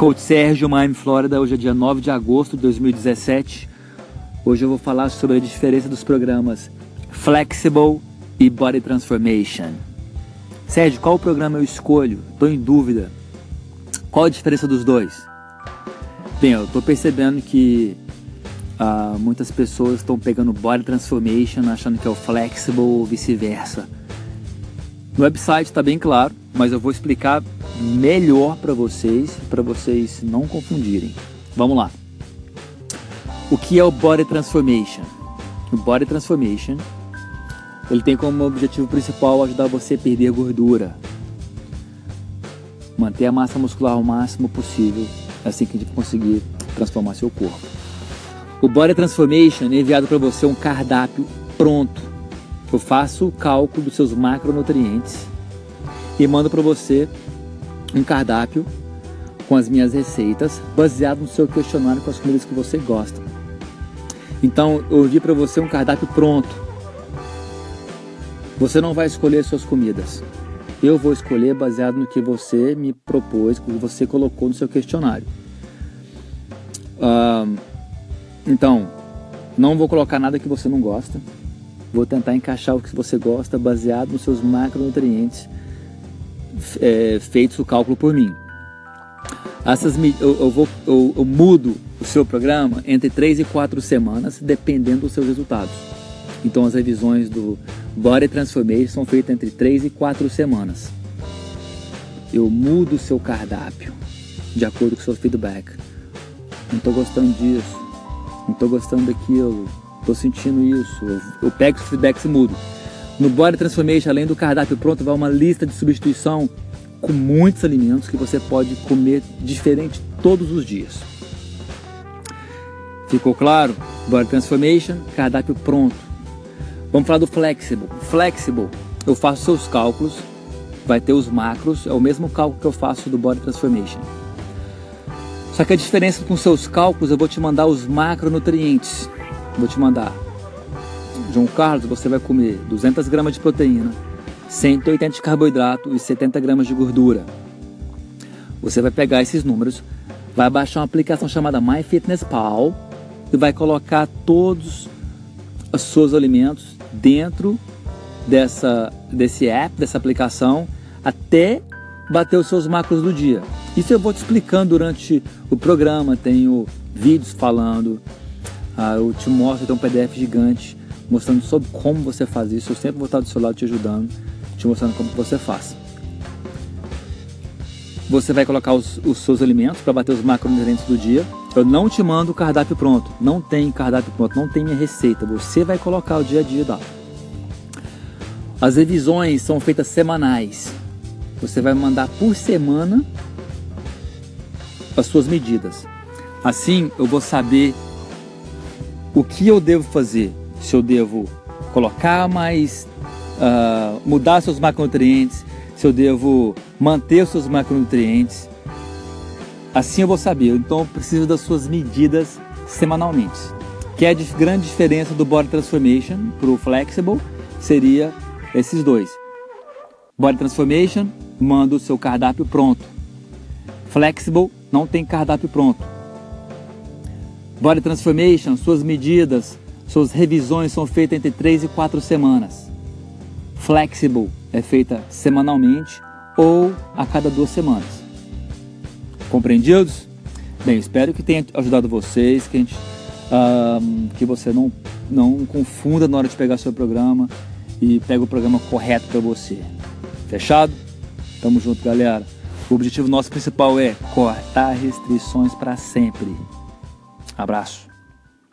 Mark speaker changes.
Speaker 1: Coach Sérgio, Miami, Flórida. Hoje é dia 9 de agosto de 2017. Hoje eu vou falar sobre a diferença dos programas Flexible e Body Transformation. Sérgio, qual programa eu escolho? Estou em dúvida. Qual a diferença dos dois? Bem, eu estou percebendo que uh, muitas pessoas estão pegando Body Transformation achando que é o Flexible ou vice-versa. No website está bem claro, mas eu vou explicar melhor para vocês, para vocês não confundirem. Vamos lá. O que é o Body Transformation? O Body Transformation ele tem como objetivo principal ajudar você a perder gordura, manter a massa muscular o máximo possível, assim que a gente conseguir transformar seu corpo. O Body Transformation é enviado para você um cardápio pronto. Eu faço o cálculo dos seus macronutrientes e mando para você um cardápio com as minhas receitas, baseado no seu questionário com as comidas que você gosta. Então, eu envio para você um cardápio pronto. Você não vai escolher suas comidas. Eu vou escolher baseado no que você me propôs, que você colocou no seu questionário. Então, não vou colocar nada que você não gosta. Vou tentar encaixar o que você gosta baseado nos seus macronutrientes é, feitos o cálculo por mim. Essas, eu, eu, vou, eu, eu mudo o seu programa entre 3 e 4 semanas, dependendo dos seus resultados. Então as revisões do Body Transformation são feitas entre 3 e 4 semanas. Eu mudo o seu cardápio de acordo com o seu feedback. Não estou gostando disso, não estou gostando daquilo, estou sentindo isso. Eu, eu pego os feedbacks e mudo. No Body Transformation, além do cardápio pronto, vai uma lista de substituição com muitos alimentos que você pode comer diferente todos os dias. Ficou claro? Body Transformation, cardápio pronto. Vamos falar do Flexible. Flexible, eu faço seus cálculos, vai ter os macros, é o mesmo cálculo que eu faço do Body Transformation. Só que a diferença com seus cálculos, eu vou te mandar os macronutrientes. Vou te mandar João Carlos, você vai comer 200 gramas de proteína, 180 de carboidrato e 70 gramas de gordura. Você vai pegar esses números, vai baixar uma aplicação chamada MyFitnessPal e vai colocar todos os seus alimentos dentro dessa, desse app, dessa aplicação, até bater os seus macros do dia. Isso eu vou te explicando durante o programa, tenho vídeos falando, ah, eu te mostro, tem um PDF gigante mostrando sobre como você faz isso. Eu sempre vou estar do seu lado te ajudando, te mostrando como você faz. Você vai colocar os, os seus alimentos para bater os macronutrientes do dia. Eu não te mando o cardápio pronto. Não tem cardápio pronto, não tem minha receita. Você vai colocar o dia a dia lá. As revisões são feitas semanais. Você vai mandar por semana as suas medidas. Assim eu vou saber o que eu devo fazer se eu devo colocar mais, uh, mudar seus macronutrientes, se eu devo manter os seus macronutrientes. Assim eu vou saber. Então eu preciso das suas medidas semanalmente. Que é a grande diferença do Body Transformation para o Flexible seria esses dois. Body Transformation manda o seu cardápio pronto. Flexible não tem cardápio pronto. Body Transformation, suas medidas suas revisões são feitas entre 3 e 4 semanas. Flexible é feita semanalmente ou a cada duas semanas. Compreendidos? Bem, espero que tenha ajudado vocês, que, gente, uh, que você não, não confunda na hora de pegar seu programa e pega o programa correto para você. Fechado? Tamo junto, galera. O objetivo nosso principal é cortar restrições para sempre. Abraço.